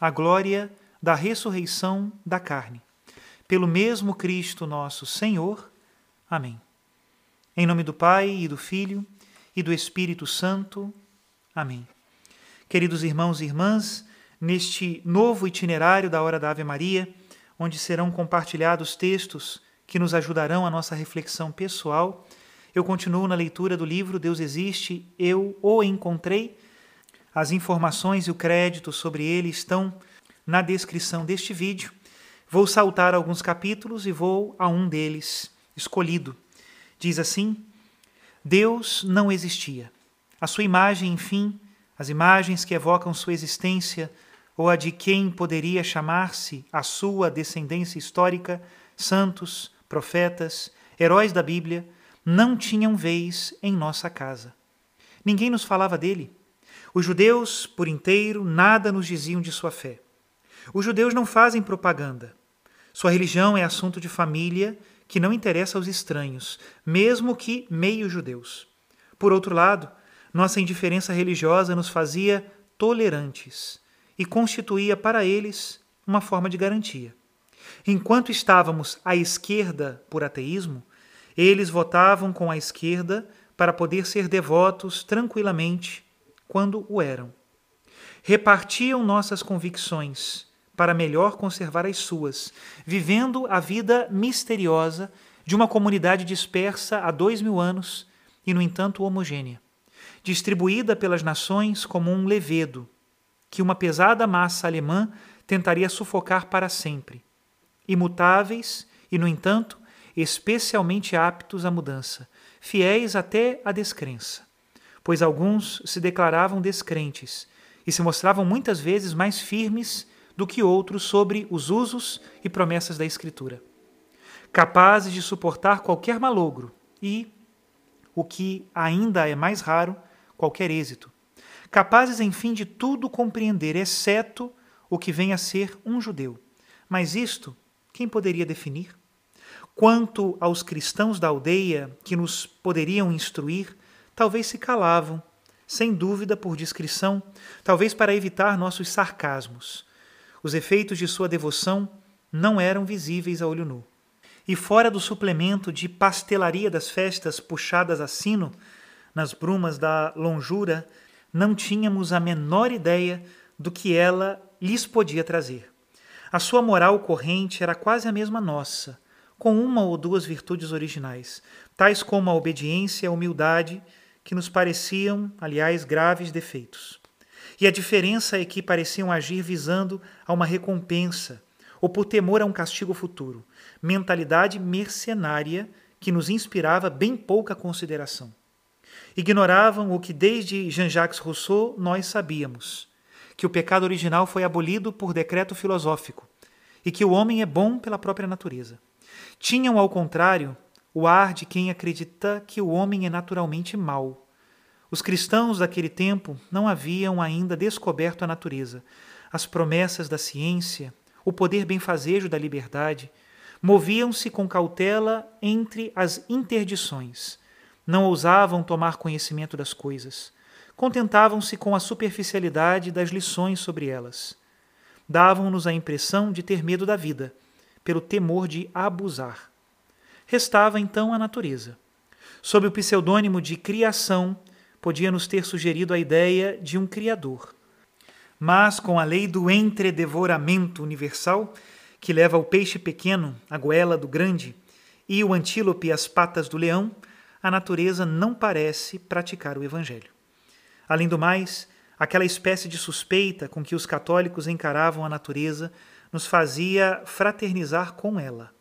a glória da ressurreição da carne. Pelo mesmo Cristo nosso Senhor. Amém. Em nome do Pai e do Filho e do Espírito Santo. Amém. Queridos irmãos e irmãs, neste novo itinerário da Hora da Ave Maria, onde serão compartilhados textos que nos ajudarão a nossa reflexão pessoal, eu continuo na leitura do livro Deus Existe, Eu o Encontrei, as informações e o crédito sobre ele estão na descrição deste vídeo. Vou saltar alguns capítulos e vou a um deles escolhido. Diz assim: Deus não existia. A sua imagem, enfim, as imagens que evocam sua existência ou a de quem poderia chamar-se a sua descendência histórica, santos, profetas, heróis da Bíblia, não tinham vez em nossa casa. Ninguém nos falava dele. Os judeus, por inteiro, nada nos diziam de sua fé. Os judeus não fazem propaganda. Sua religião é assunto de família que não interessa aos estranhos, mesmo que meio-judeus. Por outro lado, nossa indiferença religiosa nos fazia tolerantes e constituía para eles uma forma de garantia. Enquanto estávamos à esquerda por ateísmo, eles votavam com a esquerda para poder ser devotos tranquilamente quando o eram. Repartiam nossas convicções para melhor conservar as suas, vivendo a vida misteriosa de uma comunidade dispersa há dois mil anos e, no entanto, homogênea, distribuída pelas nações como um levedo, que uma pesada massa alemã tentaria sufocar para sempre, imutáveis e, no entanto, especialmente aptos à mudança, fiéis até à descrença pois alguns se declaravam descrentes e se mostravam muitas vezes mais firmes do que outros sobre os usos e promessas da Escritura, capazes de suportar qualquer malogro e, o que ainda é mais raro, qualquer êxito, capazes, enfim, de tudo compreender, exceto o que vem a ser um judeu. Mas isto, quem poderia definir? Quanto aos cristãos da aldeia que nos poderiam instruir, talvez se calavam, sem dúvida por discrição, talvez para evitar nossos sarcasmos. Os efeitos de sua devoção não eram visíveis a olho nu. E fora do suplemento de pastelaria das festas puxadas a sino, nas brumas da longura, não tínhamos a menor ideia do que ela lhes podia trazer. A sua moral corrente era quase a mesma nossa, com uma ou duas virtudes originais, tais como a obediência, a humildade que nos pareciam, aliás, graves defeitos. E a diferença é que pareciam agir visando a uma recompensa ou por temor a um castigo futuro, mentalidade mercenária que nos inspirava bem pouca consideração. Ignoravam o que desde Jean-Jacques Rousseau nós sabíamos, que o pecado original foi abolido por decreto filosófico e que o homem é bom pela própria natureza. Tinham, ao contrário, o ar de quem acredita que o homem é naturalmente mau. Os cristãos daquele tempo não haviam ainda descoberto a natureza, as promessas da ciência, o poder benfazejo da liberdade, moviam-se com cautela entre as interdições. Não ousavam tomar conhecimento das coisas. Contentavam-se com a superficialidade das lições sobre elas. Davam-nos a impressão de ter medo da vida, pelo temor de abusar. Restava então a natureza. Sob o pseudônimo de criação, podia-nos ter sugerido a ideia de um Criador. Mas, com a lei do entredevoramento universal, que leva o peixe pequeno à goela do grande e o antílope às patas do leão, a natureza não parece praticar o Evangelho. Além do mais, aquela espécie de suspeita com que os católicos encaravam a natureza nos fazia fraternizar com ela.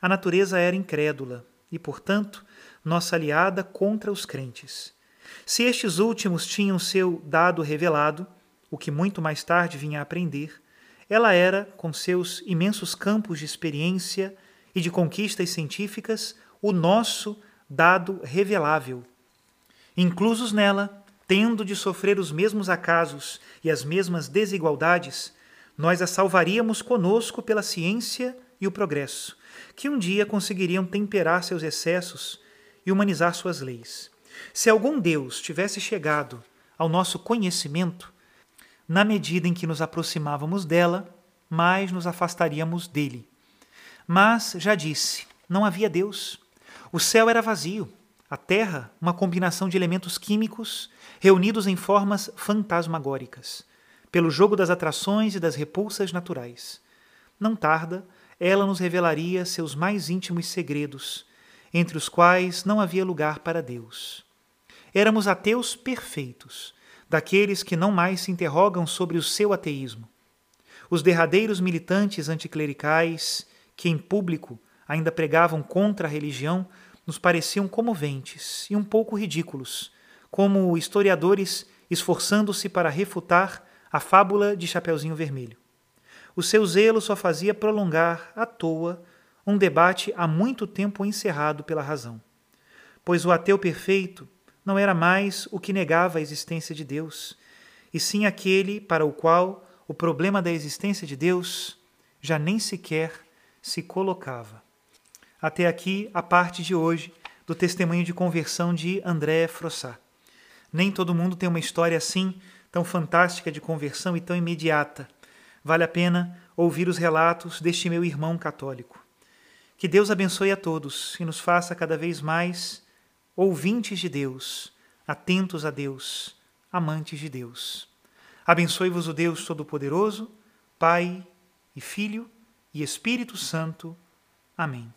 A natureza era incrédula e, portanto, nossa aliada contra os crentes. Se estes últimos tinham seu dado revelado, o que muito mais tarde vinha a aprender, ela era, com seus imensos campos de experiência e de conquistas científicas, o nosso dado revelável. Inclusos nela, tendo de sofrer os mesmos acasos e as mesmas desigualdades, nós a salvaríamos conosco pela ciência e o progresso, que um dia conseguiriam temperar seus excessos e humanizar suas leis. Se algum Deus tivesse chegado ao nosso conhecimento, na medida em que nos aproximávamos dela, mais nos afastaríamos dele. Mas, já disse, não havia Deus. O céu era vazio, a terra, uma combinação de elementos químicos reunidos em formas fantasmagóricas, pelo jogo das atrações e das repulsas naturais. Não tarda, ela nos revelaria seus mais íntimos segredos, entre os quais não havia lugar para Deus. Éramos ateus perfeitos, daqueles que não mais se interrogam sobre o seu ateísmo. Os derradeiros militantes anticlericais, que em público ainda pregavam contra a religião, nos pareciam comoventes e um pouco ridículos, como historiadores esforçando-se para refutar a fábula de Chapeuzinho Vermelho. O seu zelo só fazia prolongar, à toa, um debate há muito tempo encerrado pela razão. Pois o ateu perfeito não era mais o que negava a existência de Deus, e sim aquele para o qual o problema da existência de Deus já nem sequer se colocava. Até aqui a parte de hoje do testemunho de conversão de André Frossat. Nem todo mundo tem uma história assim, tão fantástica de conversão e tão imediata. Vale a pena ouvir os relatos deste meu irmão católico. Que Deus abençoe a todos e nos faça cada vez mais ouvintes de Deus, atentos a Deus, amantes de Deus. Abençoe-vos o Deus Todo-Poderoso, Pai e Filho e Espírito Santo. Amém.